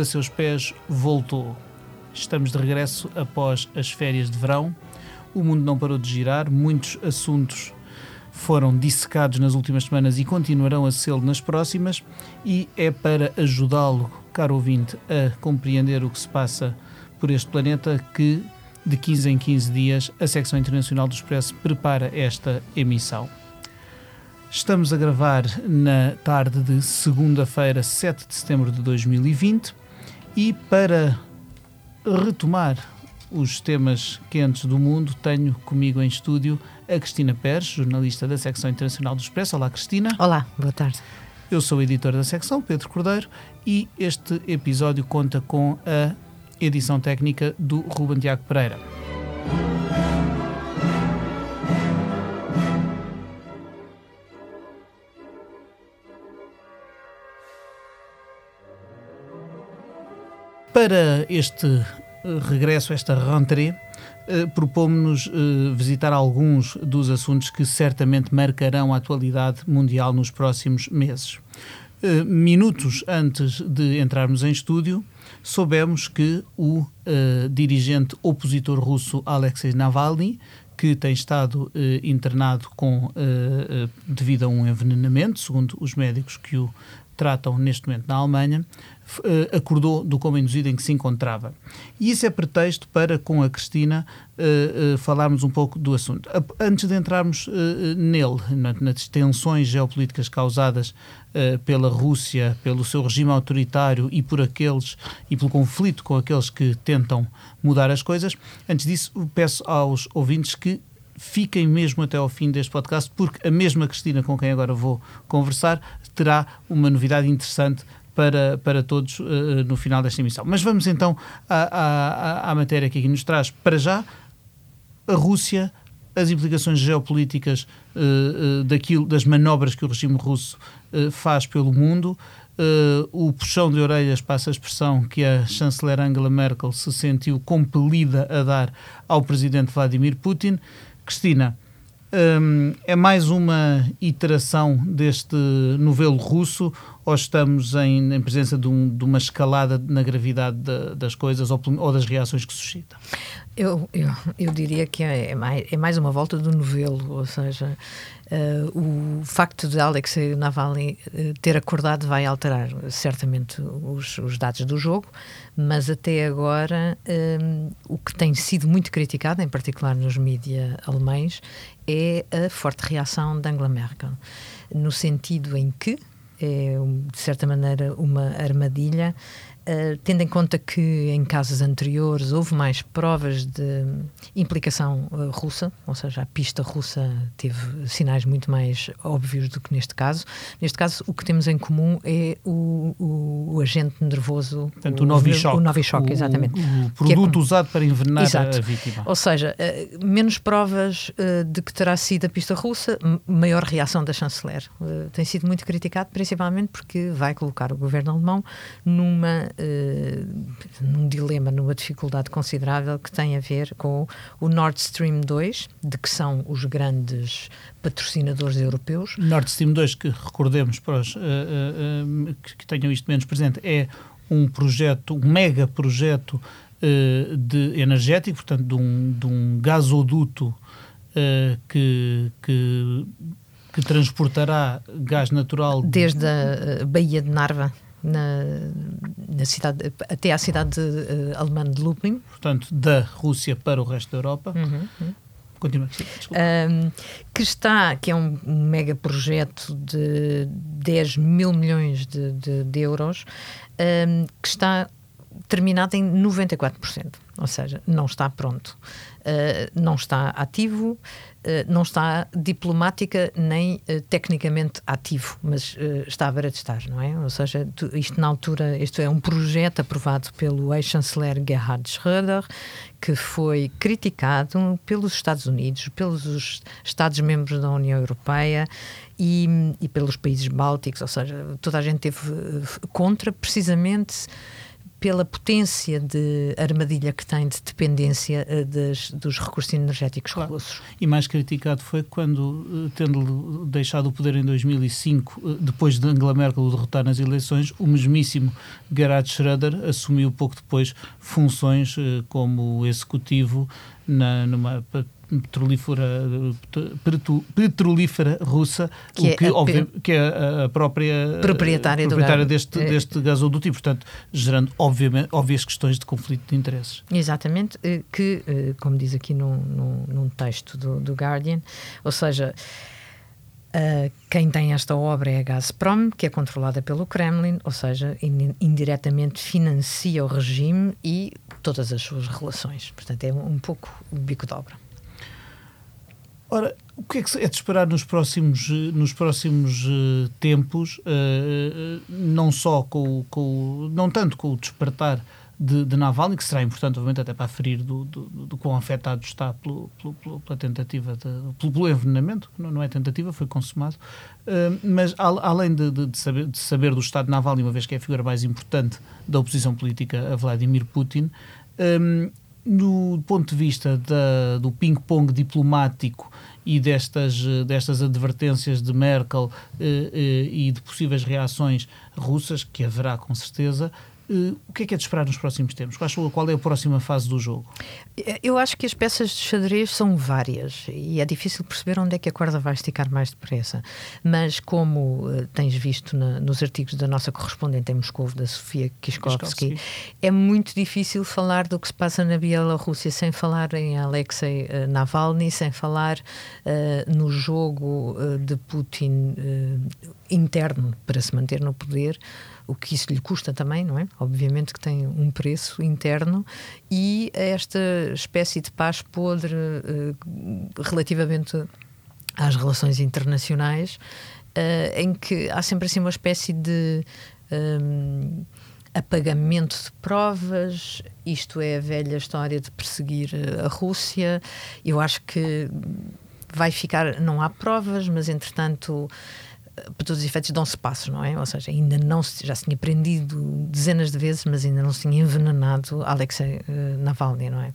a seus pés voltou. Estamos de regresso após as férias de verão. O mundo não parou de girar, muitos assuntos foram dissecados nas últimas semanas e continuarão a ser nas próximas, e é para ajudá-lo, caro ouvinte, a compreender o que se passa por este planeta que, de 15 em 15 dias, a secção internacional do Expresso prepara esta emissão. Estamos a gravar na tarde de segunda-feira, 7 de setembro de 2020, e para retomar os temas quentes do mundo, tenho comigo em estúdio a Cristina Pérez, jornalista da secção internacional do Expresso. Olá, Cristina. Olá, boa tarde. Eu sou o editor da secção, Pedro Cordeiro, e este episódio conta com a edição técnica do Ruben Tiago Pereira. Para este eh, regresso, esta rentrée, eh, propomos-nos eh, visitar alguns dos assuntos que certamente marcarão a atualidade mundial nos próximos meses. Minutos antes de entrarmos em estúdio, soubemos que o dirigente opositor russo Alexei Navalny, que tem estado internado com, devido a um envenenamento, segundo os médicos que o tratam neste momento na Alemanha, eh, acordou do coma induzido em que se encontrava. E isso é pretexto para, com a Cristina, eh, falarmos um pouco do assunto. Antes de entrarmos nele, na- nas tensões geopolíticas causadas pela Rússia, pelo seu regime autoritário e por aqueles e pelo conflito com aqueles que tentam mudar as coisas, antes disso peço aos ouvintes que fiquem mesmo até ao fim deste podcast, porque a mesma Cristina com quem agora vou conversar terá uma novidade interessante para, para todos eh, no final desta emissão. Mas vamos então à, à, à matéria que aqui nos traz. Para já, a Rússia, as implicações geopolíticas eh, eh, daquilo, das manobras que o regime russo eh, faz pelo mundo, o puxão de orelhas, passa a expressão que a chanceler Angela Merkel se sentiu compelida a dar ao presidente Vladimir Putin. Cristina, hum, é mais uma iteração deste novelo russo ou estamos em, em presença de, um- de uma escalada na gravidade da- das coisas ou, ou das reações que suscita? Eu, eu, eu diria que é, é mais, é mais uma volta do novelo, ou seja, eh, o facto de Alexei Navalny eh, ter acordado vai alterar certamente os, os dados do jogo, mas até agora eh, o que tem sido muito criticado, em particular nos mídias alemães, é a forte reação de Angela Merkel, no sentido em que é, de certa maneira, uma armadilha, eh, tendo em conta que em casos anteriores houve mais provas de implicação eh, russa, ou seja, a pista russa teve sinais muito mais óbvios do que neste caso. Neste caso, o que temos em comum é o, o- o agente nervoso. Portanto, o Novichok. O Novichok, o- exatamente. O, produto Que é- usado para envenenar Exato. a vítima. Ou seja, eh, menos provas de que terá sido a pista russa, maior reação da chanceler. Tem sido muito criticado, principalmente porque vai colocar o governo alemão numa, num dilema, numa dificuldade considerável que tem a ver com o Nord Stream 2, de que são os grandes patrocinadores europeus. Nord Stream 2, que recordemos para os eh, eh, eh, que, que tenham isto menos presente, é um projeto, um mega projeto eh, de energético, portanto, de um, de um gasoduto eh, que, que, que transportará gás natural desde a eh, Baía de Narva na, na cidade, até à cidade eh, alemã de Lublin. portanto, da Rússia para o resto da Europa. Uhum. Continua. sim, desculpa. Um, que está, que é um, um mega projeto de 10 mil milhões de, de- de euros, um, que está terminado em 94%, ou seja, não está pronto, Uh, não está ativo, uh, não está diplomática nem uh, tecnicamente ativo, mas está à beira de estar, não é? Ou seja, tu- isto na altura, isto é um projeto aprovado pelo ex-chanceler Gerhard Schröder, que foi criticado pelos Estados Unidos, pelos os Estados-membros da União Europeia e, e pelos países bálticos, ou seja, toda a gente teve eh, contra, precisamente pela potência de armadilha que tem de dependência uh, das, dos recursos energéticos claro. russos. E mais criticado foi quando, uh, tendo deixado o poder em 2005, uh, depois de Angela Merkel o derrotar nas eleições, o mesmíssimo Gerhard Schröder assumiu pouco depois funções como executivo na, numa petrolífera, petrolífera russa, que, é, que, a, que é a própria proprietária, proprietária deste, é. deste gasoduto e, portanto, gerando obviamente, óbvias questões de conflito de interesses. Exatamente, eh, que, eh, como diz aqui num, num, num texto do, do Guardian, ou seja, Uh, quem tem esta obra é a Gazprom, que é controlada pelo Kremlin, ou seja, indiretamente financia o regime e todas as suas relações. Portanto, é um, um pouco o bico de obra. Ora, o que é que é de esperar nos próximos, nos próximos uh, tempos, uh, não só com, com, não tanto com o despertar de, de Navalny, que será importante, obviamente, até para aferir do, do, do quão afetado está pelo, pelo, pela tentativa, de, pelo, pelo envenenamento, não, não é tentativa, foi consumado, uh, mas além de, de, saber, de saber do estado de Navalny, uma vez que é a figura mais importante da oposição política a Vladimir Putin, um, no ponto de vista da, do ping-pong diplomático e destas, destas advertências de Merkel eh, eh, e de possíveis reações russas, que haverá com certeza, Uh, o que é que é de esperar nos próximos tempos? Qual, é a próxima fase do jogo? Eu acho que as peças de xadrez são várias e é difícil perceber onde é que a corda vai esticar mais depressa. Mas, como uh, tens visto na, nos artigos da nossa correspondente em Moscou, da Sofia Kiskovsky, é muito difícil falar do que se passa na Bielorrússia sem falar em Alexei uh, Navalny, sem falar no jogo de Putin interno para se manter no poder o que isso lhe custa também, não é? Obviamente que tem um preço interno e esta espécie de paz podre uh, relativamente às relações internacionais, uh, em que há sempre assim uma espécie de um, apagamento de provas, isto é a velha história de perseguir a Rússia. Eu acho que vai ficar, não há provas, mas entretanto para todos os efeitos, dão-se passos, não é? Ou seja, ainda não se, já se tinha prendido dezenas de vezes, mas ainda não se tinha envenenado Alexei uh, Navalny, não é?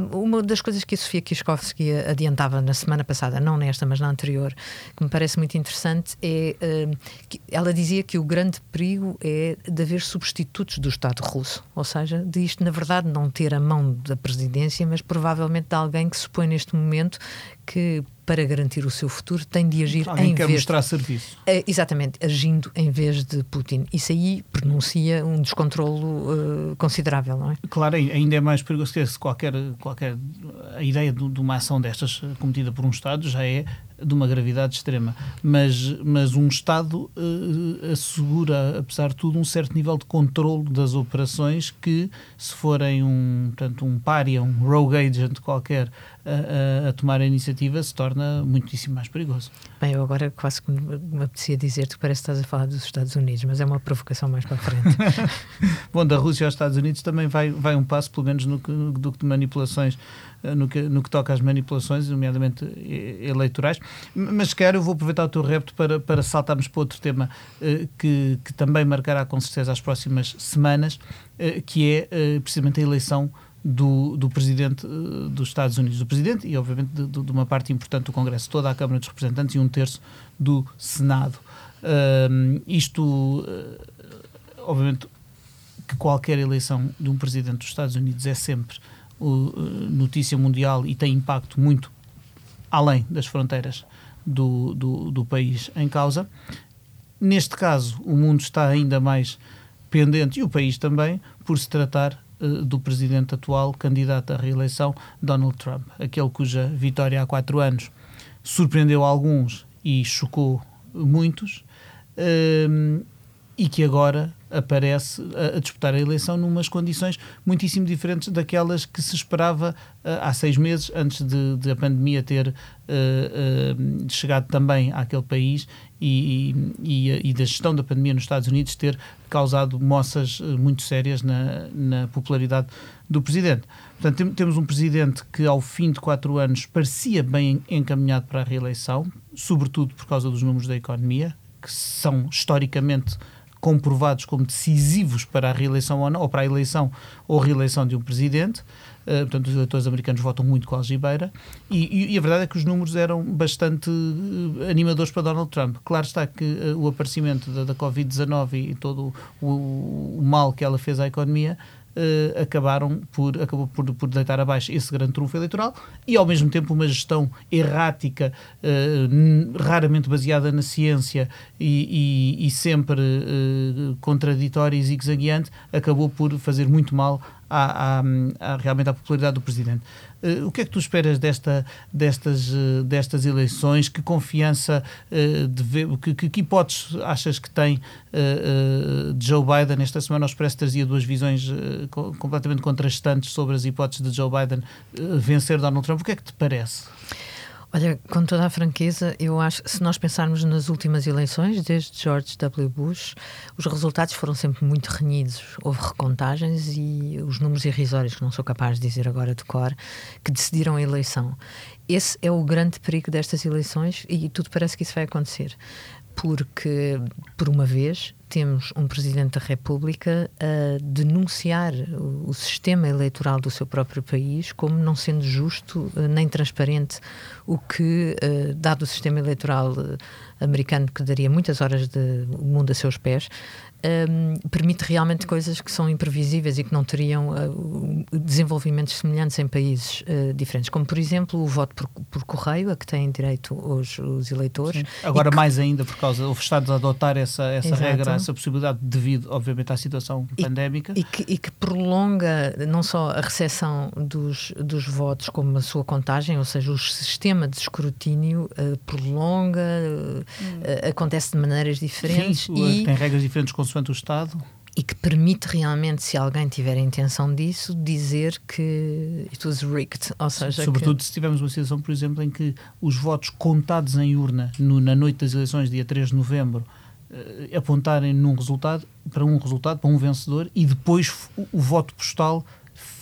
Uh, uma das coisas que a Sofia Kiskovsky adiantava na semana passada, não nesta, mas na anterior, que me parece muito interessante, é uh, que ela dizia que o grande perigo é de haver substitutos do Estado russo, ou seja, de isto, na verdade, não ter a mão da presidência, mas provavelmente de alguém que se supõe neste momento que para garantir o seu futuro tem de agir Alguém em quer vez mostrar serviço. Uh, exatamente, agindo em vez de Putin. Isso aí pronuncia um descontrolo uh, considerável, não é? Claro, ainda é mais perigoso que qualquer, qualquer a ideia de, de uma ação destas cometida por um Estado já é de uma gravidade extrema. Mas, mas um Estado uh, assegura, apesar de tudo, um certo nível de controle das operações que, se forem um, portanto, um pária, um rogue agent qualquer a, a, tomar a iniciativa, se torna muitíssimo mais perigoso. Bem, eu agora quase que me apetecia dizer-te que parece que estás a falar dos Estados Unidos, mas é uma provocação mais para a frente. Bom, da Rússia aos Estados Unidos também vai, vai um passo, pelo menos no que, no, do que de manipulações eh, no que, no que toca às manipulações, nomeadamente eleitorais. Mas quero, eu vou aproveitar o teu repto para, para saltarmos para outro tema eh, que, que também marcará com certeza as próximas semanas, eh, que é precisamente a eleição do, do presidente dos Estados Unidos, do presidente e, obviamente, de, de, uma parte importante do Congresso, toda a Câmara dos Representantes e um terço do Senado. Isto, obviamente, que qualquer eleição de um presidente dos Estados Unidos é sempre notícia mundial e tem impacto muito além das fronteiras do, do, do, país em causa. Neste caso, o mundo está ainda mais pendente, e o país também, por se tratar uh, do presidente atual, candidato à reeleição, Donald Trump, aquele cuja vitória há quatro anos surpreendeu alguns e chocou muitos, uh, e que agora aparece a, a, disputar a eleição numas condições muitíssimo diferentes daquelas que se esperava uh, há seis meses, antes de, de a pandemia ter uh, uh, chegado também àquele país e, e, e, da gestão da pandemia nos Estados Unidos ter causado moças muito sérias na, na popularidade do presidente. Portanto, tem, temos um presidente que, ao fim de quatro anos, parecia bem encaminhado para a reeleição, sobretudo por causa dos números da economia, que são historicamente comprovados como decisivos para a reeleição ou, não, ou para a eleição ou reeleição de um presidente. Uh, portanto, os eleitores americanos votam muito com a algibeira, e, e, e, a verdade é que os números eram bastante uh, animadores para Donald Trump. Claro está que uh, o aparecimento da, da Covid-19 e todo o, o, mal que ela fez à economia Uh, acabaram por, acabou por, por deitar abaixo esse grande trunfo eleitoral e, ao mesmo tempo, uma gestão errática, uh, raramente baseada na ciência e, e, e sempre uh, contraditória e zigue-zagueante, acabou por fazer muito mal à, à, à, realmente à popularidade do Presidente. Uh, o que é que tu esperas desta, destas, uh, destas eleições? Que confiança, uh, de ver, que, que, que, hipóteses achas que tem Joe Biden? Esta semana o Expresso trazia duas visões completamente contrastantes sobre as hipóteses de Joe Biden vencer Donald Trump. O que é que te parece? Olha, com toda a franqueza, eu acho que se nós pensarmos nas últimas eleições, desde George W. Bush, os resultados foram sempre muito renhidos. Houve recontagens e os números irrisórios, que não sou capaz de dizer agora de cor, que decidiram a eleição. Esse é o grande perigo destas eleições e tudo parece que isso vai acontecer porque, por uma vez, temos um Presidente da República a denunciar o, sistema eleitoral do seu próprio país como não sendo justo eh, nem transparente, o que, eh, dado o sistema eleitoral eh, americano que daria muitas horas de mundo a seus pés, um, permite realmente coisas que são imprevisíveis e que não teriam uh, desenvolvimentos semelhantes em países uh, diferentes, como por exemplo o voto por, por, correio, a que têm direito os, os eleitores. Sim. Agora, que... mais ainda, por causa houve Estados a adotar essa, essa regra, essa possibilidade, devido, obviamente, à situação e, pandémica. E que, e que, prolonga não só a recepção dos, dos votos, como a sua contagem, ou seja, o sistema de escrutínio uh, prolonga, hum. acontece de maneiras diferentes. Sim, e... tem regras diferentes com consoante o Estado. E que permite realmente, se alguém tiver a intenção disso, dizer que it was rigged. Ou seja, Sobretudo que... se tivermos uma situação, por exemplo, em que os votos contados em urna no, na noite das eleições, dia 3 de novembro, eh, apontarem num resultado, para um resultado, para um vencedor, e depois o, o voto postal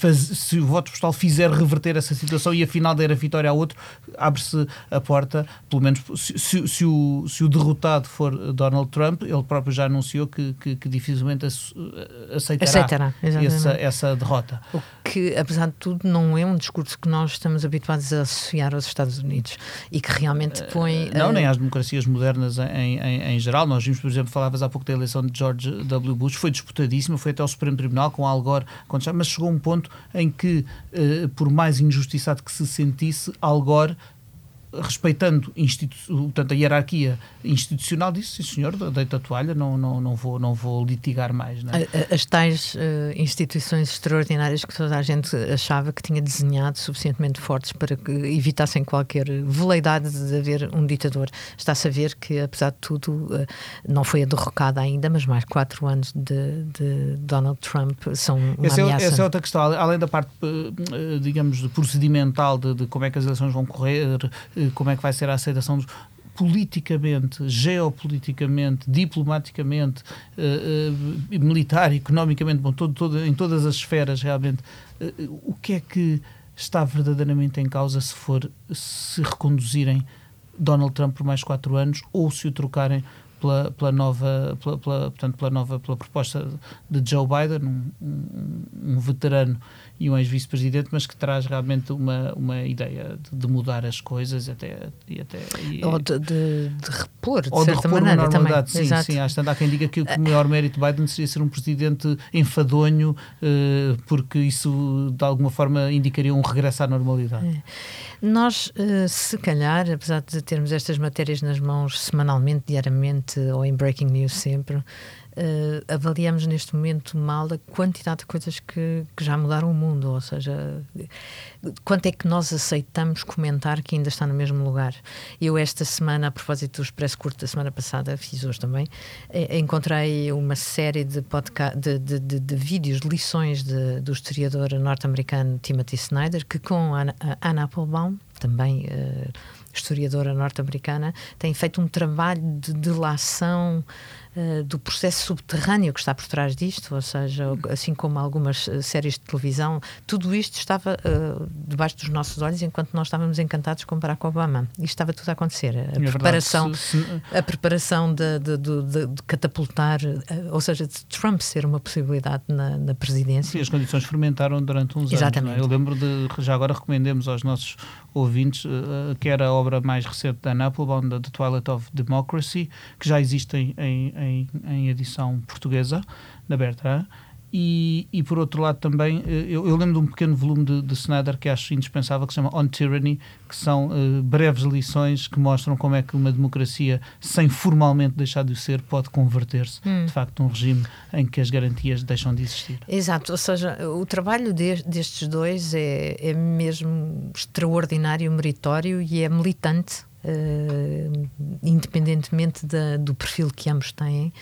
faz, se o voto postal fizer reverter essa situação e afinal der a vitória a outro, abre-se a porta, pelo menos se, se, se, o, se o derrotado for Donald Trump, ele próprio já anunciou que, que, que dificilmente aceitará, aceitará essa, essa derrota. O que, apesar de tudo, não é um discurso que nós estamos habituados a associar aos Estados Unidos e que realmente põe. Uh, não, uh, nem às democracias modernas em, em, em, geral. Nós vimos, por exemplo, falavas há pouco da eleição de George W. Bush, foi disputadíssima, foi até ao Supremo Tribunal com Al Gore, mas chegou um ponto em que, uh, por mais injustiçado que se sentisse, Al Gore respeitando portanto, a hierarquia institucional, disse, sim senhor, deita a toalha, não, não, não, vou, não vou litigar mais. Não é? As tais uh, instituições extraordinárias que toda a gente achava que tinha desenhado suficientemente fortes para que evitassem qualquer veleidade de haver um ditador. Está-se a ver que, apesar de tudo, uh, não foi a derrocada ainda, mas mais quatro anos de, de Donald Trump são uma essa ameaça. É, essa é outra questão, além da parte, uh, digamos, procedimental de, de como é que as eleições vão correr, eh, como é que vai ser a aceitação dos politicamente, geopoliticamente, diplomaticamente, uh, uh, militar, economicamente, bom, todo, todo, em todas as esferas realmente, o que é que está verdadeiramente em causa se for se reconduzirem Donald Trump por mais quatro anos ou se o trocarem pela, pela nova pela, pela, portanto, pela nova pela proposta de Joe Biden um, um, um veterano e um ex-vice-presidente, mas que traz realmente uma, uma ideia de, de mudar as coisas até, e até e, ou de, de, de, repor, de certa repor maneira também. Sim, Exato. sim, há quem diga que o maior mérito de Biden seria ser um presidente enfadonho, uh, porque isso de alguma forma indicaria um regresso à normalidade. É. Nós, uh, se calhar, apesar de termos estas matérias nas mãos semanalmente, diariamente ou em breaking news sempre, uh, avaliamos neste momento mal a quantidade de coisas que, que, já mudaram o mundo, ou seja, quanto é que nós aceitamos comentar que ainda está no mesmo lugar. Eu esta semana, a propósito do Expresso Curto da semana passada, fiz hoje também, eh, encontrei uma série de, de, de, de, de vídeos, lições do historiador norte-americano Timothy Snyder, que com a Anna Applebaum, também historiadora norte-americana, tem feito um trabalho de delação uh, do processo subterrâneo que está por trás disto, ou seja, assim como algumas eh, séries de televisão, tudo isto estava uh, debaixo dos nossos olhos enquanto nós estávamos encantados com Barack Obama. Isto estava tudo a acontecer. A é preparação, verdade, se, se... a preparação de, de, de, de catapultar, uh, ou seja, de Trump ser uma possibilidade na, na presidência. Sim, as condições fermentaram durante uns Exatamente. anos. É? Eu lembro de, já agora recomendemos aos nossos ouvintes, uh, que era a obra mais recente da Applebaum, The Twilight of Democracy, que já existe em, em, em edição portuguesa, na Bertrand. E, e, por outro lado também, eh, eu, eu, lembro de um pequeno volume de, de Snyder que acho indispensável, que se chama On Tyranny, que são uh, breves lições que mostram como é que uma democracia, sem formalmente deixar de ser, pode converter-se hum. de facto num regime em que as garantias deixam de existir. Exato, ou seja, o trabalho de, destes dois é, é mesmo extraordinário, meritório e é militante, uh, independentemente da, do perfil que ambos têm.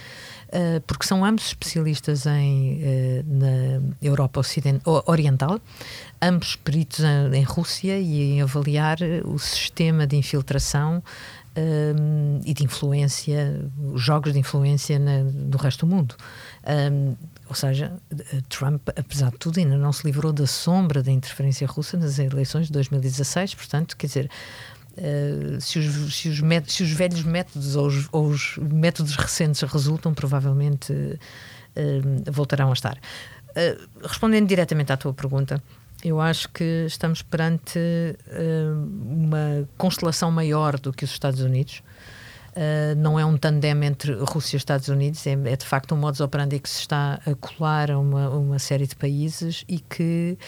Eh, porque são ambos especialistas em, uh, na Europa Oriental, ambos peritos em, em, Rússia e em avaliar o sistema de infiltração e de influência, os jogos de influência na, no resto do mundo. Ou seja, Trump, apesar de tudo, ainda não se livrou da sombra da interferência russa nas eleições de 2016, portanto, quer dizer, Uh, se, os, se, os met, se, os, velhos métodos ou os, ou os, métodos recentes resultam, provavelmente uh, voltarão a estar. Uh, respondendo diretamente à tua pergunta, eu acho que estamos perante uma constelação maior do que os Estados Unidos. não é um tandem entre Rússia e Estados Unidos, é, é, de facto um modus operandi que se está a colar a uma, uma série de países e que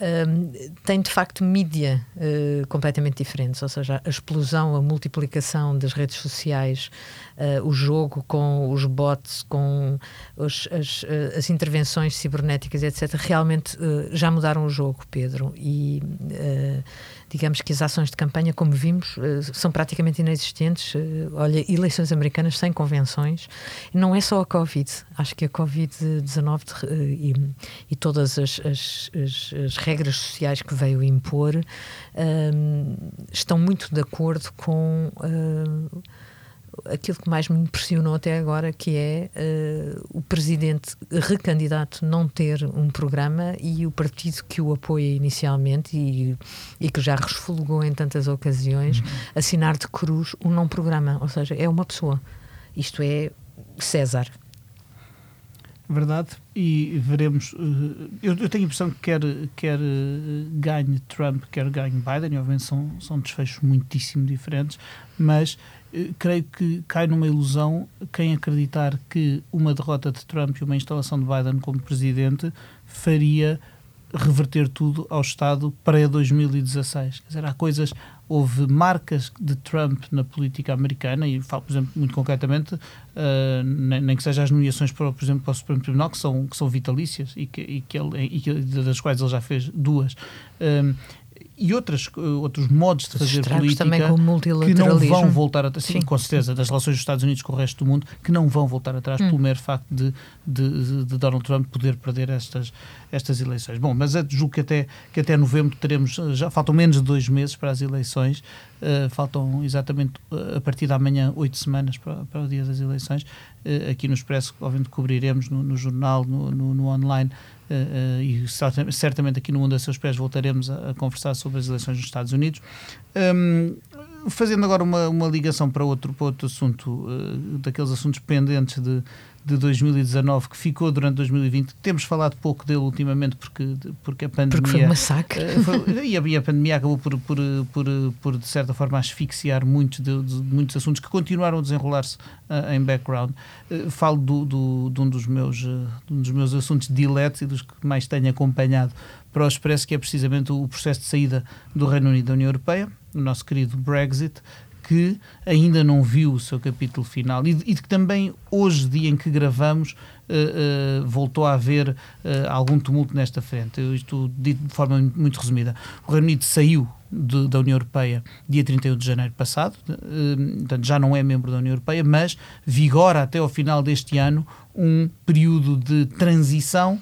um, tem de facto mídia uh, completamente diferentes, ou seja, a explosão, a multiplicação das redes sociais, uh, o jogo com os bots, com os, as, uh, as, intervenções cibernéticas, etc., realmente já mudaram o jogo, Pedro. E digamos que as ações de campanha, como vimos, são praticamente inexistentes. olha, eleições americanas sem convenções. Não é só a Covid. Acho que a Covid-19 e, e, todas as, as, as, as regras sociais que veio impor um, estão muito de acordo com uh, aquilo que mais me impressionou até agora, que é uh, o presidente recandidato não ter um programa e o partido que o apoia inicialmente e, e que já resfolgou em tantas ocasiões uhum. assinar de cruz um não programa, ou seja, é uma pessoa. Isto é César verdade, e veremos. Eh, eu, eu, tenho a impressão que quer, quer eh, ganhe Trump, quer ganhe Biden, e obviamente são, são desfechos muitíssimo diferentes, mas eh, creio que cai numa ilusão quem acreditar que uma derrota de Trump e uma instalação de Biden como presidente faria reverter tudo ao Estado para 2016. Quer dizer, há coisas, houve marcas de Trump na política americana, e falo, por exemplo, muito concretamente, uh, nem, nem, que seja as nomeações, para, por exemplo, para o Supremo Tribunal, que são, que são vitalícias e, que, e, que ele, e que, das quais ele já fez duas. E outras, outros modos de fazer política que não vão voltar atrás, sim, sim, com certeza, das relações dos Estados Unidos com o resto do mundo, que não vão voltar atrás hum. pelo mero facto de, de, de, Donald Trump poder perder estas, estas eleições. Bom, mas julgo que até, que até novembro teremos, já faltam menos de dois meses para as eleições, uh, faltam exatamente uh, a partir da manhã oito semanas para, para o dia das eleições. Uh, aqui no Expresso, obviamente, cobriremos no, no jornal, no, no, no online, Uh, e certamente aqui no Mundo a Seus Pés voltaremos a, a conversar sobre as eleições nos Estados Unidos. Um, fazendo agora uma, uma ligação para outro, para outro assunto, uh, daqueles assuntos pendentes de, de 2019 que ficou durante 2020. Temos falado pouco dele ultimamente porque, porque a pandemia. Porque foi um massacre. Uh, foi, e, a, e, a, pandemia acabou por, por, por, por, de certa forma, asfixiar muitos, de, de muitos assuntos que continuaram a desenrolar-se uh, em background. Uh, falo do, do, de, um dos meus, de um dos meus assuntos diletos e dos que mais tenho acompanhado para o Expresso, que é precisamente o processo de saída do Reino Unido da União Europeia, o nosso querido Brexit, que ainda não viu o seu capítulo final e, e que também hoje, dia em que gravamos, uh, uh, voltou a haver uh, algum tumulto nesta frente. Eu estou dito de forma muito resumida. O Reino Unido saiu de, da União Europeia dia 31 de janeiro passado, portanto já não é membro da União Europeia, mas vigora até ao final deste ano um período de transição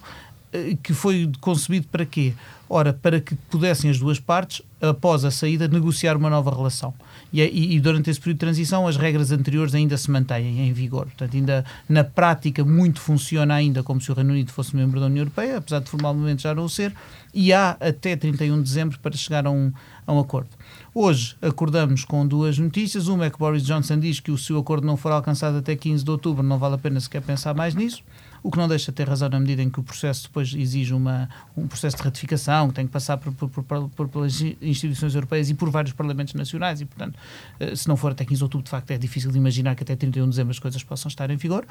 que foi concebido para quê? Ora, para que pudessem as duas partes, após a saída, negociar uma nova relação. E, e, durante esse período de transição, as regras anteriores ainda se mantêm em vigor. Portanto, ainda na prática, muito funciona ainda como se o Reino Unido fosse membro da União Europeia, apesar de formalmente já não ser, e há até 31 de dezembro para chegar a um, a um acordo. Hoje acordamos com duas notícias. Uma é que Boris Johnson diz que o seu acordo não for alcançado até 15 de outubro, não vale a pena sequer pensar mais nisso o que não deixa de ter razão na medida em que o processo depois exige uma, um processo de ratificação, que tem que passar por, por, por, por, pelas instituições europeias e por vários parlamentos nacionais e, portanto, eh, se não for até 15 de outubro, de facto é difícil de imaginar que até 31 de dezembro as coisas possam estar em vigor.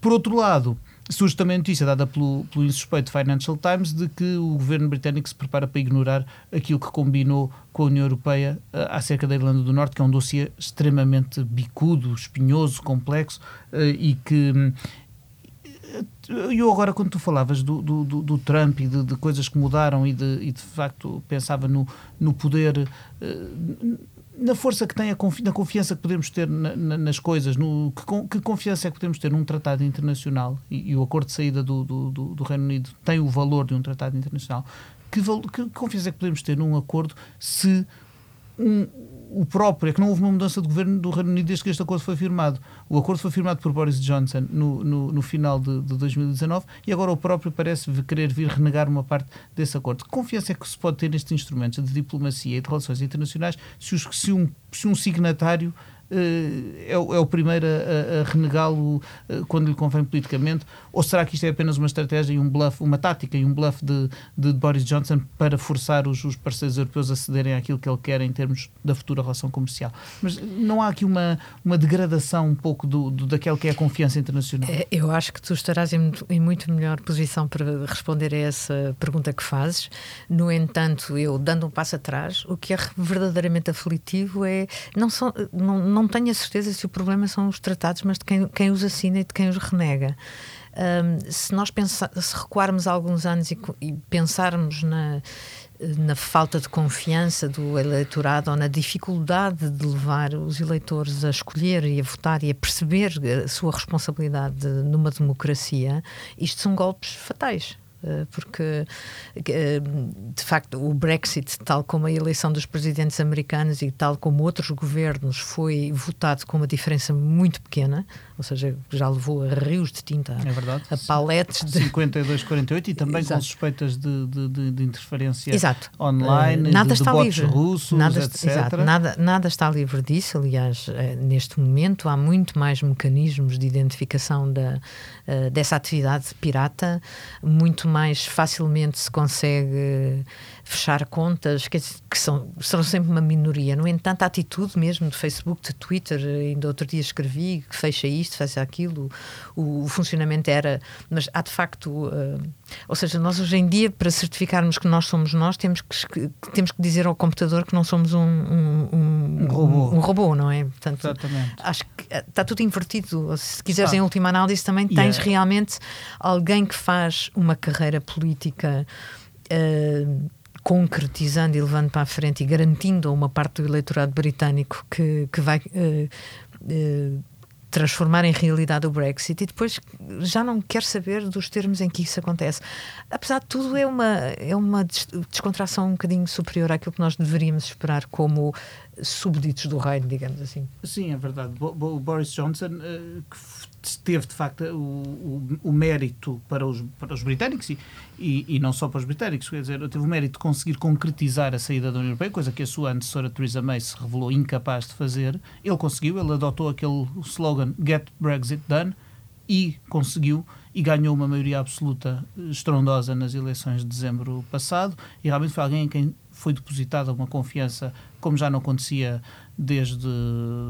Por outro lado, surge também a notícia dada pelo, pelo insuspeito Financial Times de que o governo britânico se prepara para ignorar aquilo que combinou com a União Europeia uh, acerca da Irlanda do Norte, que é um dossiê extremamente bicudo, espinhoso, complexo uh, e que eu agora, quando tu falavas do, do, do, Trump e de, de, coisas que mudaram e de, e de facto pensava no, no poder, eh, na força que tem, a confi na confiança que podemos ter na, na, nas coisas, no, que, que, confiança é que podemos ter num tratado internacional? E, e o acordo de saída do, do, do, Reino Unido tem o valor de um tratado internacional, que, que confiança é que podemos ter num acordo se um, o próprio, é que não houve uma mudança de governo do Reino Unido desde que este acordo foi firmado. O acordo foi firmado por Boris Johnson no, no, no final de, de, 2019 e agora o próprio parece querer vir renegar uma parte desse acordo. Que confiança é que se pode ter nestes instrumentos de diplomacia e de relações internacionais se, os, se, um, se um signatário é, o, é o primeiro a, a renegá-lo eh, quando lhe convém politicamente? Ou será que isto é apenas uma estratégia e um bluff, uma tática e um bluff de, de Boris Johnson para forçar os, os, parceiros europeus a cederem àquilo que ele quer em termos da futura relação comercial? Mas não há aqui uma, uma degradação um pouco do, do, daquela que é a confiança internacional? É, eu acho que tu estarás em, em muito melhor posição para responder a essa pergunta que fazes. No entanto, eu, dando um passo atrás, o que é verdadeiramente aflitivo é. Não, são, não, não não tenho a certeza se o problema são os tratados, mas de quem, quem os assina e de quem os renega. Um, se nós pensar, se recuarmos alguns anos e, e pensarmos na, na falta de confiança do eleitorado ou na dificuldade de levar os eleitores a escolher e a votar e a perceber a sua responsabilidade numa democracia, isto são golpes fatais. Eh, porque eh, de facto o Brexit, tal como a eleição dos presidentes americanos e tal como outros governos, foi votado com uma diferença muito pequena, ou seja, já levou a rios de tinta, é verdade, a paletes de 52-48 e também Exato. com suspeitas de, de, de interferência Exato. online, uh, nada de, está de livre. russos, nada, etc. Exato. Nada, nada está livre disso. Aliás, neste momento há muito mais mecanismos de identificação da, dessa atividade pirata, muito mais facilmente se consegue fechar contas, que, que são, são sempre uma minoria. No entanto, a atitude mesmo de Facebook, de Twitter, ainda outro dia escrevi que fecha isto, fecha aquilo, o, o funcionamento era. Mas há de facto. Uh, ou seja, nós hoje em dia, para certificarmos que nós somos nós, temos que, temos que dizer ao computador que não somos um, um, um, um robô. Um, robô, não é? Portanto, Exatamente. Acho que eh, está tudo invertido. Se quiseres, em última análise, também tens yeah. realmente alguém que faz uma carreira política. Uh, concretizando e levando para a frente e garantindo a uma parte do eleitorado britânico que, que vai uh, uh, transformar em realidade o Brexit e depois já não quer saber dos termos em que isso acontece. Apesar de tudo, é uma, é uma descontração um bocadinho superior àquilo que nós deveríamos esperar como súbditos do reino, digamos assim. Sim, é verdade. O Boris Johnson, uh, que teve de facto o, o, o, mérito para os, para os britânicos e, e, e, não só para os britânicos, quer dizer, teve o mérito de conseguir concretizar a saída da União Europeia, coisa que a sua antecessora Theresa May se revelou incapaz de fazer. Ele conseguiu, ele adotou aquele slogan Get Brexit Done e conseguiu e ganhou uma maioria absoluta estrondosa nas eleições de dezembro passado. E realmente foi alguém em quem foi depositada uma confiança como já não acontecia desde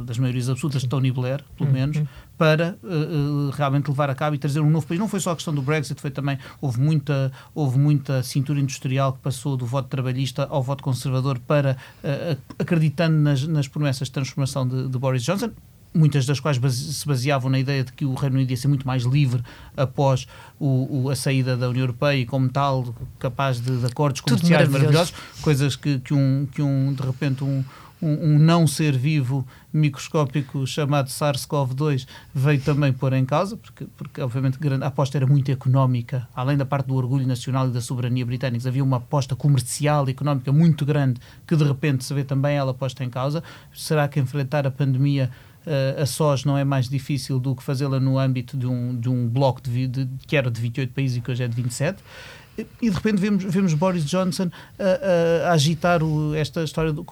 das maiorias absolutas de Tony Blair, pelo menos, para uh, realmente levar a cabo e trazer um novo país. Não foi só a questão do Brexit, foi também houve muita houve muita cintura industrial que passou do voto trabalhista ao voto conservador para uh, acreditando nas, nas promessas de transformação de, de Boris Johnson muitas das quais base, se baseavam na ideia de que o Reino Unido ia ser muito mais livre após o, o, a saída da União Europeia e, como tal, capaz de, de acordos comerciais maravilhosos, coisas que, que, um, que um, de repente, um, um, um não ser vivo microscópico chamado SARS-CoV-2 veio também pôr em causa, porque, porque obviamente a aposta era muito económica, além da parte do orgulho nacional e da soberania britânicos, havia uma aposta comercial e económica muito grande que de repente se vê também ela posta em causa. Será que enfrentar a pandemia uh, a sós não é mais difícil do que fazê-la no âmbito de um, de um bloco de, de, que era de 28 países e que hoje é de 27? E de repente vemos, vemos Boris Johnson a, a, a agitar o, esta história. Do,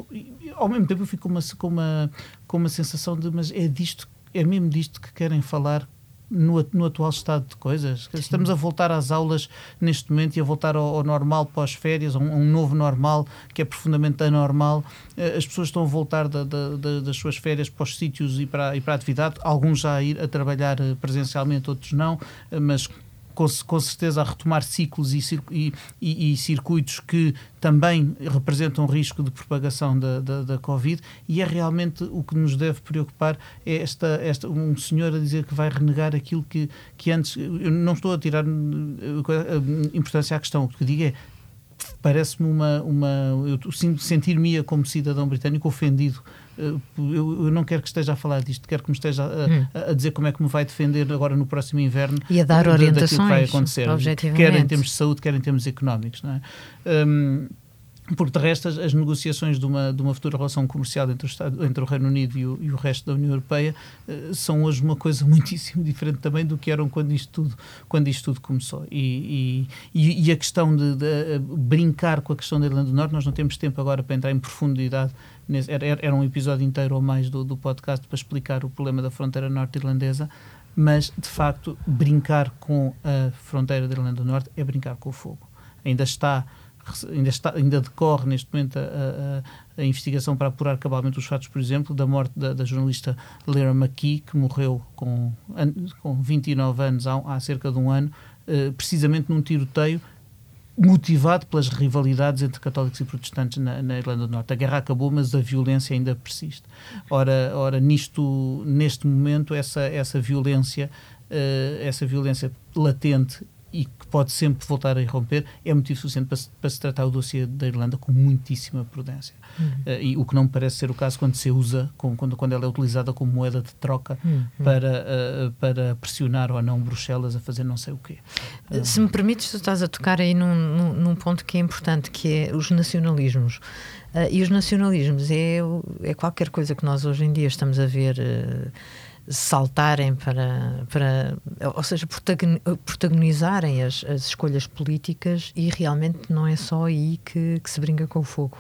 ao mesmo tempo eu fico com uma, com, uma, com uma sensação de, mas é disto, é mesmo disto que querem falar no, no, atual estado de coisas. Estamos a voltar às aulas neste momento e a voltar ao, ao normal pós-férias, a, um, a, um, novo normal que é profundamente anormal. Eh, as pessoas estão a voltar da, da, da, das suas férias para os sítios e para, e para a atividade, alguns já a ir a trabalhar eh, presencialmente, outros não, eh, mas com, com certeza a retomar ciclos e, e, e, circuitos que também representam risco de propagação da, da, da, Covid. E é realmente o que nos deve preocupar é esta, esta, um senhor a dizer que vai renegar aquilo que, que antes, eu não estou a tirar eh, importância à questão, o que digo é parece-me uma, uma eu sentir-me como cidadão britânico ofendido eu, eu, não quero que esteja a falar disto, quero que me esteja a, hum. a, a, dizer como é que me vai defender agora no próximo inverno e a dar orientações que vai acontecer, quer em termos de saúde, quer em termos económicos. Não é? Um, porque de resto, as, as, negociações de uma, de uma futura relação comercial entre o, Estado, entre o Reino Unido e o, e o resto da União Europeia uh, são hoje uma coisa muitíssimo diferente também do que eram quando isto tudo, quando isto tudo começou. E, e, e a questão de, de uh, brincar com a questão da Irlanda do Norte, nós não temos tempo agora para entrar em profundidade Nesse, era, era, um episódio inteiro ou mais do, do podcast para explicar o problema da fronteira norte-irlandesa, mas de facto brincar com a fronteira da Irlanda do Norte é brincar com o fogo. Ainda está ainda, está, ainda decorre neste momento a, a, a, investigação para apurar cabalmente os fatos, por exemplo, da morte da, da jornalista Lyra McKee, que morreu com, com 29 anos há, há cerca de um ano, uh, precisamente num tiroteio motivado pelas rivalidades entre católicos e protestantes na, na, Irlanda do Norte. A guerra acabou, mas a violência ainda persiste. Ora, ora nisto, neste momento, essa, essa violência, uh, essa violência latente e que pode sempre voltar a irromper, é motivo suficiente para se, para se tratar o dossiê da Irlanda com muitíssima prudência. Uhum. Uh, e o que não parece ser o caso quando se usa, com, quando, quando ela é utilizada como moeda de troca uhum. para, uh, para pressionar ou não Bruxelas a fazer não sei o quê. Uh, se me permites, tu estás a tocar aí num, num, num ponto que é importante, que é os nacionalismos. e os nacionalismos é, é qualquer coisa que nós hoje em dia estamos a ver saltarem para, para ou seja, protagonizarem as, as escolhas políticas e realmente não é só aí que, que se brinca com o fogo.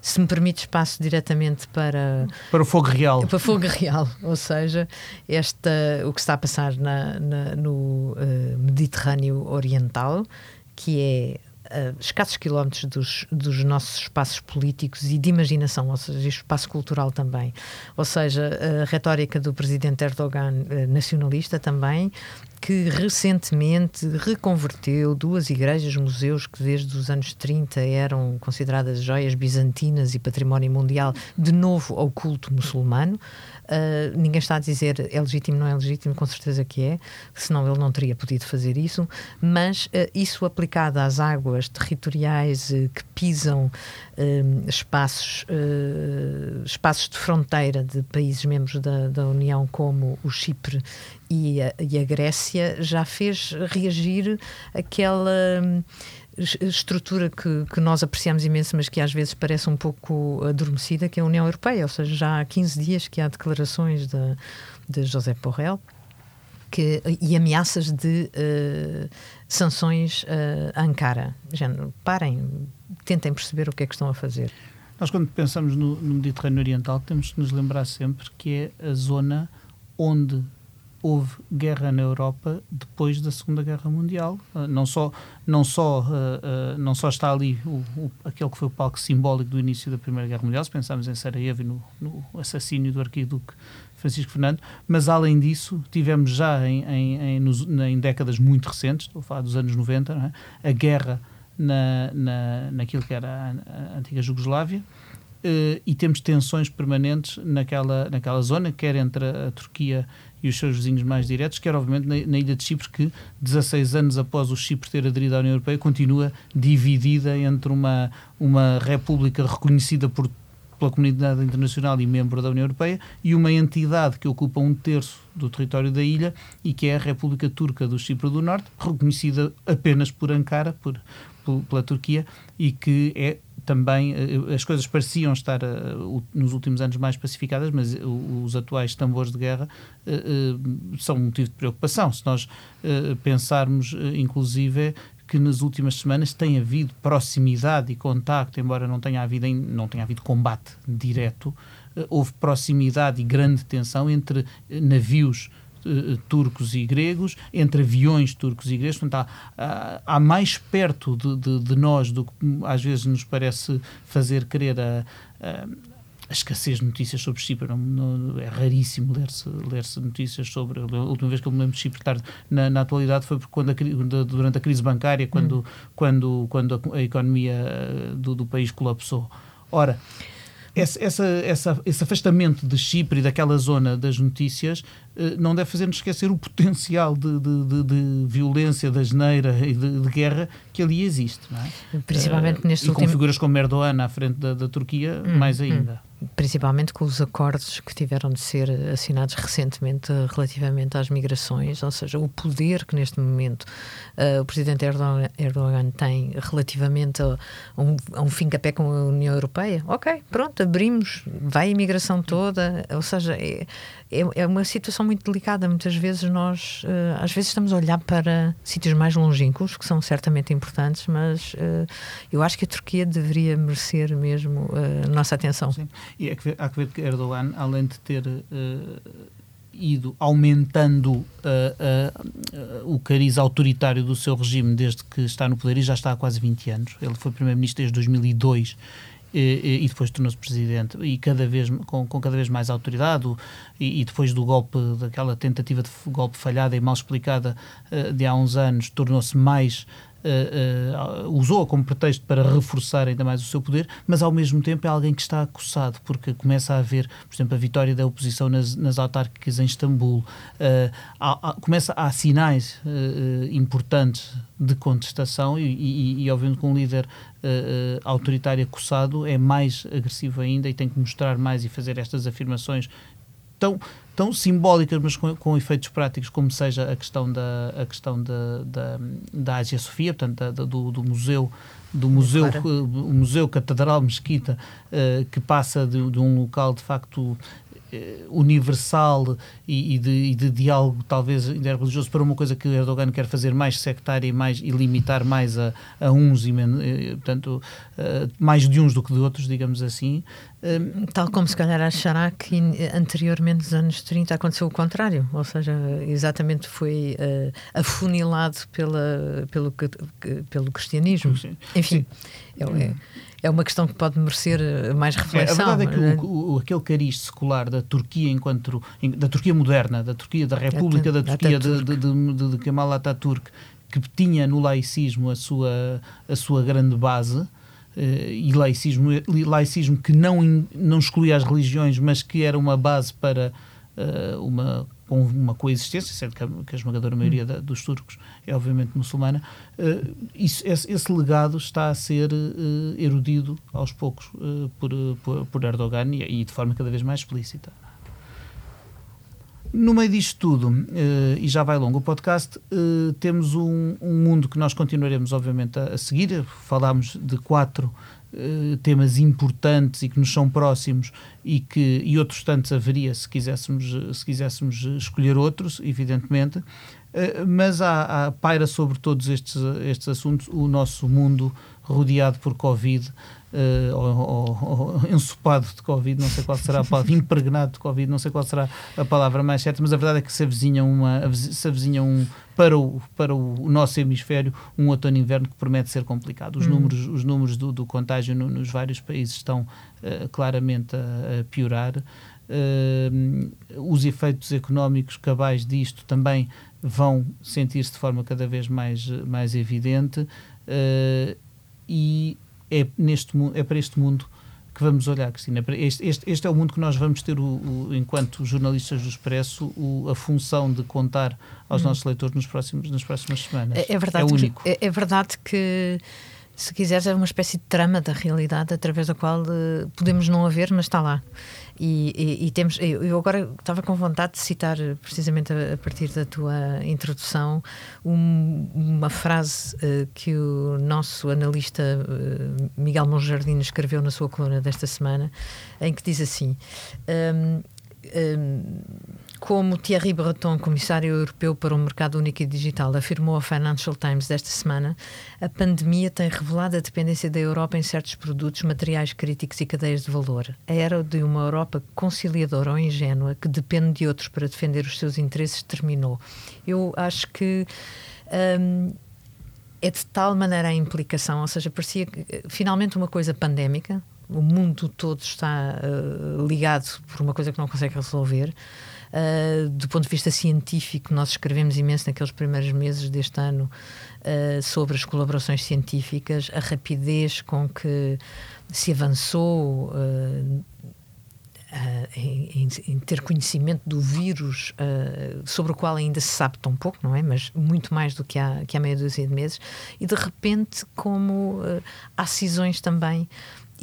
Se me permite espaço diretamente para para o fogo real, para o fogo real, ou seja, esta o que está a passar na, na no uh, Mediterrâneo Oriental, que é escassos quilómetros dos, dos nossos espaços políticos e de imaginação, ou seja, espaço cultural também. Ou seja, a retórica do presidente Erdogan uh, nacionalista também, que recentemente reconverteu duas igrejas, museus que desde os anos 30 eram consideradas joias bizantinas e património mundial, de novo ao culto muçulmano. Uh, ninguém está a dizer é legítimo, não é legítimo, com certeza que é, senão ele não teria podido fazer isso, mas uh, isso aplicado às águas territoriais uh, que pisam espaços, espaços de fronteira de países membros da, da União, como o Chipre e a, e a Grécia, já fez reagir aquela estrutura que, que, nós apreciamos imenso, mas que às vezes parece um pouco adormecida, que é a União Europeia. Ou seja, já há 15 dias que há declarações de, de José Borrell que, e ameaças de uh, sanções uh, a Ankara. Género, parem, tentem perceber o que é que estão a fazer. Nós, quando pensamos no, no Mediterrâneo Oriental, temos que nos lembrar sempre que é a zona onde houve guerra na Europa depois da Segunda Guerra Mundial. Uh, não só, não só, uh, uh, não só está ali o, o, aquele que foi o palco simbólico do início da Primeira Guerra Mundial, se pensarmos em Sarajevo e no, no assassínio do arquiduque Francisco Fernando, mas além disso tivemos já em, em, em, nos, em décadas muito recentes, estou a falar dos anos 90, é? a guerra na, na, naquilo que era a, a antiga Jugoslávia, Uh, e temos tensões permanentes naquela, naquela zona, quer entre a, a Turquia e os seus vizinhos mais diretos, quer obviamente na, na, ilha de Chipre, que 16 anos após o Chipre ter aderido à União Europeia, continua dividida entre uma, uma república reconhecida por pela comunidade internacional e membro da União Europeia, e uma entidade que ocupa um terço do território da ilha e que é a República Turca do Chipre do Norte, reconhecida apenas por Ankara, por, por pela Turquia, e que é também eh, as coisas pareciam estar uh, nos últimos anos mais pacificadas, mas uh, os atuais tambores de guerra são motivo de preocupação. Se nós pensarmos, inclusive, que nas últimas semanas tem havido proximidade e contacto, embora não tenha havido, não tenha havido combate direto, houve proximidade e grande tensão entre navios uh, turcos e gregos, entre aviões turcos e gregos. Portanto, há, há, mais perto de, de, de, nós do que às vezes nos parece fazer crer a, a a escassez de notícias sobre Chipre. Não, não, é raríssimo ler-se ler notícias sobre. A última vez que eu me lembro de Chipre estar na, na atualidade foi quando a, durante a crise bancária, quando, hum. quando, quando a, a economia eh, do, do, país colapsou. Ora, esse, essa, essa, esse afastamento de Chipre e daquela zona das notícias eh, não deve fazer-nos esquecer o potencial de, de, de, de violência, da geneira e de, de, guerra que ali existe. É? Principalmente uh, neste E último... com figuras como Erdogan à frente da, da Turquia, hum, mais hum. ainda. Hum principalmente com os acordos que tiveram de ser assinados recentemente relativamente às migrações, ou seja, o poder que neste momento uh, o presidente Erdogan, tem relativamente a um, a um fim capé com a União Europeia. Ok, pronto, abrimos, vai a imigração toda, ou seja, é, é, é uma situação muito delicada. Muitas vezes nós, uh, às vezes estamos a olhar para sítios mais longínquos, que são certamente importantes, mas uh, eu acho que a Turquia deveria merecer mesmo a nossa atenção. Sim. E é que, há que ver que Erdogan, além de ter uh, ido aumentando uh, uh, o cariz autoritário do seu regime desde que está no poder, e já está há quase 20 anos, ele foi primeiro-ministro desde 2002, e, e, depois tornou-se presidente. E cada vez com, com cada vez mais autoridade e, e, depois do golpe daquela tentativa de golpe falhada e mal explicada uh, de há uns anos tornou-se mais uh, uh, usou-a como pretexto para reforçar ainda mais o seu poder, mas ao mesmo tempo é alguém que está acossado, porque começa a haver, por exemplo, a vitória da oposição nas, nas autárquicas em Istambul, uh, há, há, começa, há sinais importantes de contestação e, e, e obviamente com um líder autoritário acossado é mais agressivo ainda e tem que mostrar mais e fazer estas afirmações tão, tão simbólicas, mas com, com, efeitos práticos, como seja a questão da, a questão da, da, da Ásia Sofia, portanto, da, do, do museu do museu, o museu Catedral Mesquita, uh, que passa de, de, um local de facto universal e, e, de, e, de, diálogo talvez interreligioso para uma coisa que Erdogan quer fazer mais sectária e, mais, e limitar mais a, a uns e, eh, portanto uh, mais de uns do que de outros digamos assim uh, tal como se calhar achará que anteriormente nos anos 30 aconteceu o contrário ou seja exatamente foi uh, afunilado pela, pelo, pelo cristianismo Sim. enfim Sim. É, é é uma questão que pode merecer eh, mais reflexão. É, a verdade é que o, o, aquele cariz secular da Turquia enquanto da Turquia moderna, da Turquia da República da Turquia de, de, de, de Kemal Atatürk, que tinha no laicismo a sua a sua grande base. Uh, e laicismo, laicismo que não, não excluía as religiões, mas que era uma base para uh, uma com uma coexistência, sendo que a, que a esmagadora maioria hum. da, dos turcos é obviamente muçulmana, uh, isso, esse, esse, legado está a ser uh, erudido aos poucos uh, por, por, por, Erdogan e, e, de forma cada vez mais explícita. No meio disto tudo, e já vai longo o podcast, temos um, um, mundo que nós continuaremos, obviamente, a, a seguir. Falámos de quatro eh, temas importantes e que nos são próximos e que e outros tantos haveria se quiséssemos se quiséssemos escolher outros evidentemente. Mas há, há, paira sobre todos estes estes assuntos o nosso mundo rodeado por covid uh, ou, ou, ou, ensopado de Covid, não sei qual será a palavra, impregnado de Covid, não sei qual será a palavra mais certa, mas a verdade é que se avizinha, uma, se avizinha um, para, o, para o nosso hemisfério um outono inverno que promete ser complicado. Os hum. números, os números do, do contágio no, nos vários países estão uh, claramente a, a piorar. Uh, os efeitos económicos cabais disto também vão sentir-se de forma cada vez mais, mais evidente uh, e é, neste, é para este mundo que vamos olhar, Cristina. Este, este, este é o mundo que nós vamos ter, o, o, enquanto jornalistas do Expresso, o, a função de contar aos hum. nossos leitores nos próximos, nas próximas semanas. É, é verdade é único. Que, é, é, verdade que se quiseres, é uma espécie de trama da realidade através da qual uh, podemos não haver, mas está lá. E, e, e temos, eu agora estava com vontade de citar, precisamente a, a partir da tua introdução, um, uma frase uh, que o nosso analista uh, Miguel Monjardino escreveu na sua coluna desta semana, em que diz assim. Um, como Thierry Breton, comissário europeu para o mercado único e digital, afirmou ao Financial Times desta semana, a pandemia tem revelado a dependência da Europa em certos produtos, materiais críticos e cadeias de valor. A era de uma Europa conciliadora ou ingênua que depende de outros para defender os seus interesses terminou. Eu acho que. Hum, é de tal maneira a implicação, ou seja, parecia que, finalmente uma coisa pandémica, o mundo todo está uh, ligado por uma coisa que não consegue resolver. Uh, do ponto de vista científico, nós escrevemos imenso naqueles primeiros meses deste ano uh, sobre as colaborações científicas, a rapidez com que se avançou uh, em, em, ter conhecimento do vírus sobre o qual ainda se sabe tão pouco, não é? Mas muito mais do que há, que há meia dúzia de meses, e de repente, como há cisões também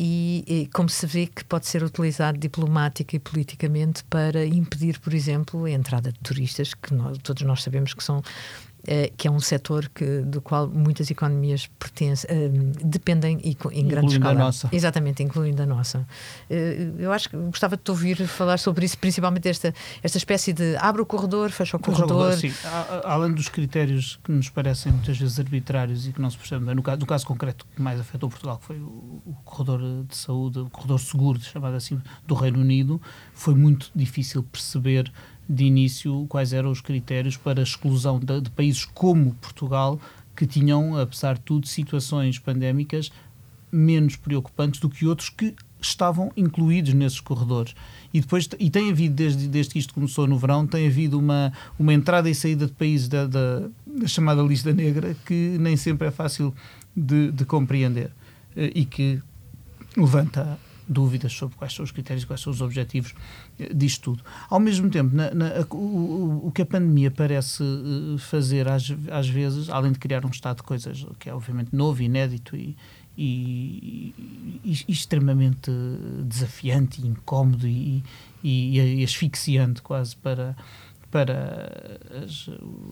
e, e, como se vê que pode ser utilizado diplomática e politicamente para impedir, por exemplo, a entrada de turistas, que nós, todos nós sabemos que são eh, que é um setor que, do qual muitas economias pertencem, uh, dependem e, em grande escala. a nossa. Exatamente, incluindo a nossa. Uh, eu acho que gostava de te ouvir falar sobre isso, principalmente esta, esta espécie de abre o corredor, fecha o corredor. Sim, além dos critérios que nos parecem muitas vezes arbitrários e que não se percebe, no caso, no caso concreto que mais afetou Portugal, que foi o, o corredor de saúde, o corredor seguro, chamado assim, do Reino Unido, foi muito difícil perceber de início quais eram os critérios para a exclusão de, de países como Portugal, que tinham, apesar de tudo, situações pandémicas menos preocupantes do que outros que estavam incluídos nesses corredores. E depois e tem havido, desde, desde que isto começou no verão, tem havido uma, uma entrada e saída de países da, da, da chamada lista negra que nem sempre é fácil de, de compreender eh, e que levanta dúvidas sobre quais são os critérios, quais são os objetivos eh, disto tudo. Ao mesmo tempo, na, na, o, o, que a pandemia parece eh, fazer às, às vezes, além de criar um estado de coisas que é obviamente novo, inédito e, e, e, e extremamente desafiante, incómodo e, e asfixiante quase para para as,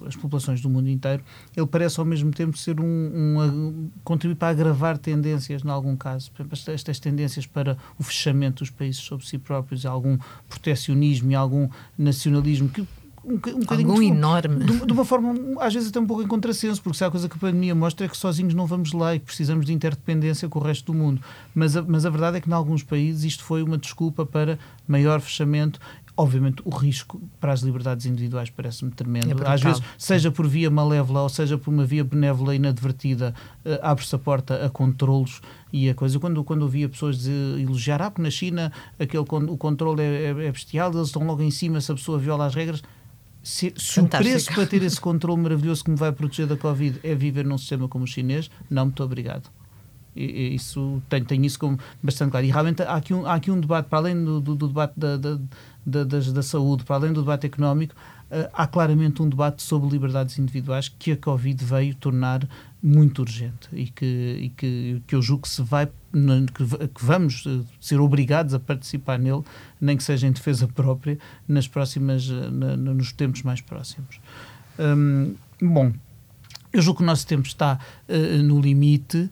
as, populações do mundo inteiro, ele parece ao mesmo tempo ser um, um, contribuir para agravar tendências, em algum caso. Estas tendências para o fechamento dos países sobre si próprios, algum protecionismo e algum nacionalismo que um, um Algum enorme. De, de, uma forma, às vezes até um pouco em contrassenso, porque se há coisa que a pandemia mostra é que sozinhos não vamos lá e que precisamos de interdependência com o resto do mundo. Mas a, mas a verdade é que, em alguns países, isto foi uma desculpa para maior fechamento Obviamente, o risco para as liberdades individuais parece-me tremendo. É Às vezes, seja por via malévola ou seja por uma via benévola inadvertida, uh, abre-se a porta a controlos e a coisa. Quando, quando ouvia pessoas elogiar, ah, porque na China aquele, o controle é, é, é bestial, eles estão logo em cima se a pessoa viola as regras. Se, se o preço para ter esse controle maravilhoso que me vai proteger da Covid é viver num sistema como o chinês, não, muito obrigado. Isso tenho, tenho isso como bastante claro. E realmente há aqui um, há aqui um debate, para além do, do, do debate da, da, da, da, saúde, para além do debate económico, uh, há claramente um debate sobre liberdades individuais que a Covid veio tornar muito urgente e que, e que, que eu julgo que se vai que, vamos eh, ser obrigados a participar nele, nem que seja em defesa própria, nas próximas, eh, nos tempos mais próximos. Um, bom, eu julgo que o nosso tempo está uh, no limite uh,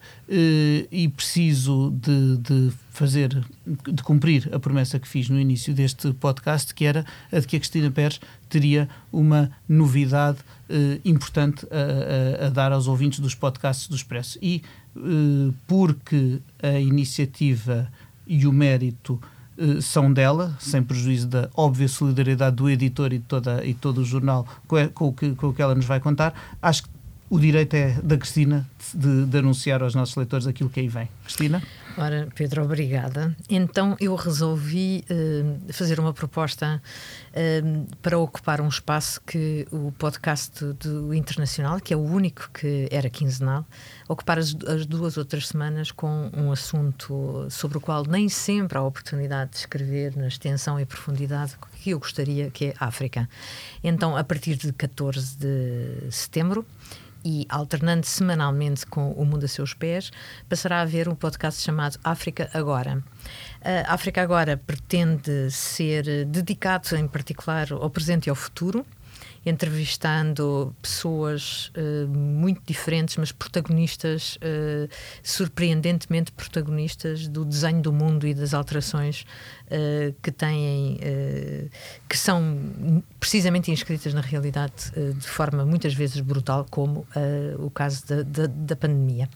e preciso de, de, fazer, de cumprir a promessa que fiz no início deste podcast, que era a de que a Cristina Pérez teria uma novidade uh, importante a, a, a, dar aos ouvintes dos podcasts do Expresso. E porque a iniciativa e o mérito são dela, sem prejuízo da óbvia solidariedade do editor e, toda, e todo o jornal com, com, com o que ela nos vai contar, acho que o direito é da Cristina de, de, anunciar aos nossos leitores aquilo que aí vem. Cristina? Ora, Pedro, obrigada. Então eu resolvi uh, fazer uma proposta uh, para ocupar um espaço que o podcast do Internacional, que é o único que era quinzenal, ocupar as, as duas outras semanas com um assunto sobre o qual nem sempre há oportunidade de escrever na extensão e profundidade que eu gostaria, que é África. Então, a partir de 14 de setembro, e alternando semanalmente com O Mundo a Seus Pés, passará a haver um podcast chamado África Agora. A África Agora pretende ser dedicado, em particular, ao presente e ao futuro entrevistando pessoas uh, muito diferentes, mas protagonistas, uh, surpreendentemente protagonistas do desenho do mundo e das alterações uh, que têm, que são precisamente inscritas na realidade de forma muitas vezes brutal, como o caso da, da, da pandemia.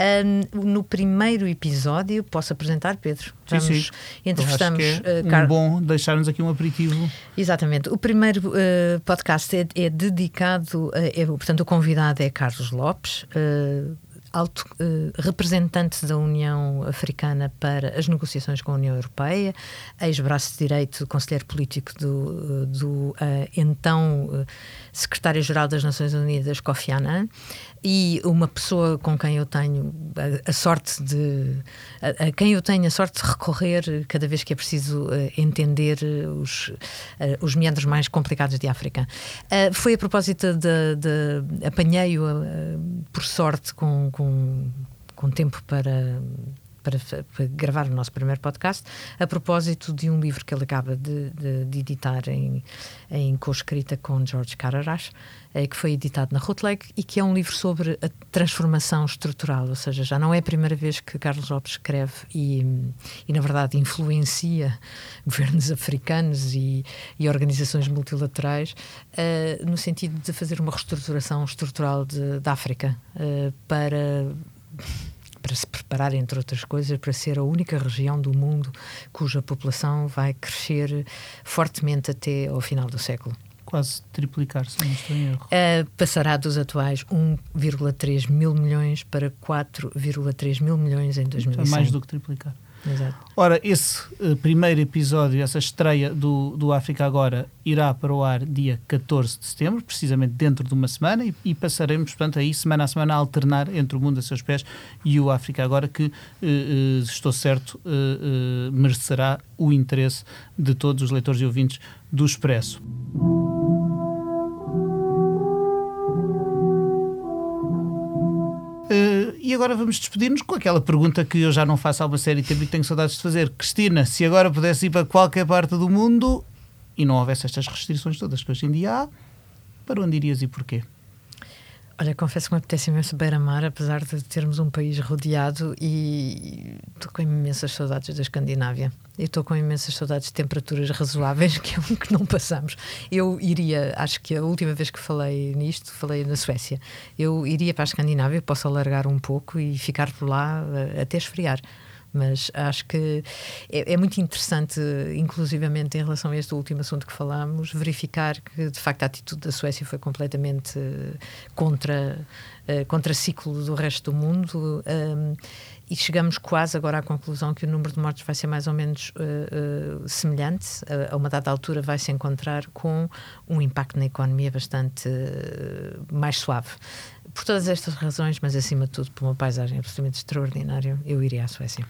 Um, no primeiro episódio, posso apresentar, Pedro? Vamos, sim, sim. Entrevistamos. É uh, Car... um bom deixar-nos aqui um aperitivo. Exatamente. O primeiro uh, podcast é, é dedicado, a, é, portanto, o convidado é Carlos Lopes. Uh, alto uh, representante da União Africana para as negociações com a União Europeia, ex-braço direito, conselheiro político do, do uh, então uh, secretário-geral das Nações Unidas, Kofi Annan, e uma pessoa com quem eu tenho a, a sorte de a, a, quem eu tenho a sorte de recorrer cada vez que é preciso entender os, os meandros mais complicados de África. foi a propósito de, de apanhei-o por sorte com com, com tempo para, para, para, gravar o nosso primeiro podcast, a propósito de um livro que ele acaba de, de, de editar em, em co-escrita com George Cararash, eh, que foi editado na Routledge e que é um livro sobre a transformação estrutural, ou seja, já não é a primeira vez que Carlos Lopes escreve e, e na verdade, influencia governos africanos e, e organizações multilaterais uh, no sentido de fazer uma reestruturação estrutural da África uh, para para se preparar, entre outras coisas, para ser a única região do mundo cuja população vai crescer fortemente até ao final do século quase triplicar, se não estou em erro. Uh, passará dos atuais 1,3 mil milhões para 4,3 mil milhões em 2021. É mais do que triplicar. Exato. Ora, esse uh, primeiro episódio, essa estreia do, do África Agora, irá para o ar dia 14 de setembro, precisamente dentro de uma semana, e, e passaremos, portanto, aí semana a semana a alternar entre o Mundo a Seus Pés e o África Agora, que, uh, uh, estou certo, merecerá o interesse de todos os leitores e ouvintes do Expresso. E agora vamos despedir-nos com aquela pergunta que eu já não faço há uma série de tempo e tenho saudades de fazer. Cristina, se agora pudesse ir para qualquer parte do mundo e não houvesse estas restrições todas que hoje em dia há, para onde irias e porquê? Olha, confesso que me apetece imenso beira-mar, apesar de termos um país rodeado e estou com imensas saudades da Escandinávia. Eu estou com imensas saudades de temperaturas razoáveis, que é um que não passamos. Eu iria, acho que a última vez que falei nisto, falei na Suécia. Eu iria para a Escandinávia, posso alargar um pouco e ficar por lá eh, até esfriar mas acho que é, é, muito interessante, inclusivamente em relação a este último assunto que falámos, verificar que de facto a atitude da Suécia foi completamente uh, contra, uh, contra ciclo do resto do mundo. Um, e chegamos quase agora à conclusão que o número de mortes vai ser mais ou menos uh, semelhante. A, a, uma dada altura vai se encontrar com um impacto na economia bastante mais suave por todas estas razões, mas acima de tudo por uma paisagem absolutamente extraordinária, eu iria à Suécia.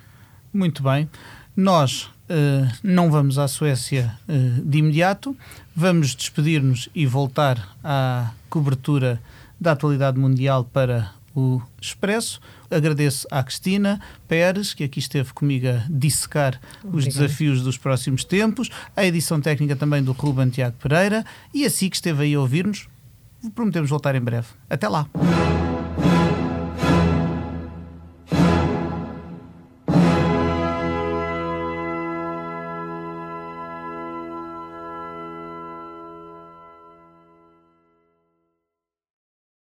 Muito bem. Nós uh, não vamos à Suécia uh, de imediato, vamos despedir-nos e voltar à cobertura da atualidade mundial para o Expresso. Agradeço à Cristina Pérez, que aqui esteve comigo a dissecar os desafios dos próximos tempos, a edição técnica também do Ruben Tiago Pereira e a si que esteve aí a ouvir-nos. Prometemos voltar em breve. Até lá!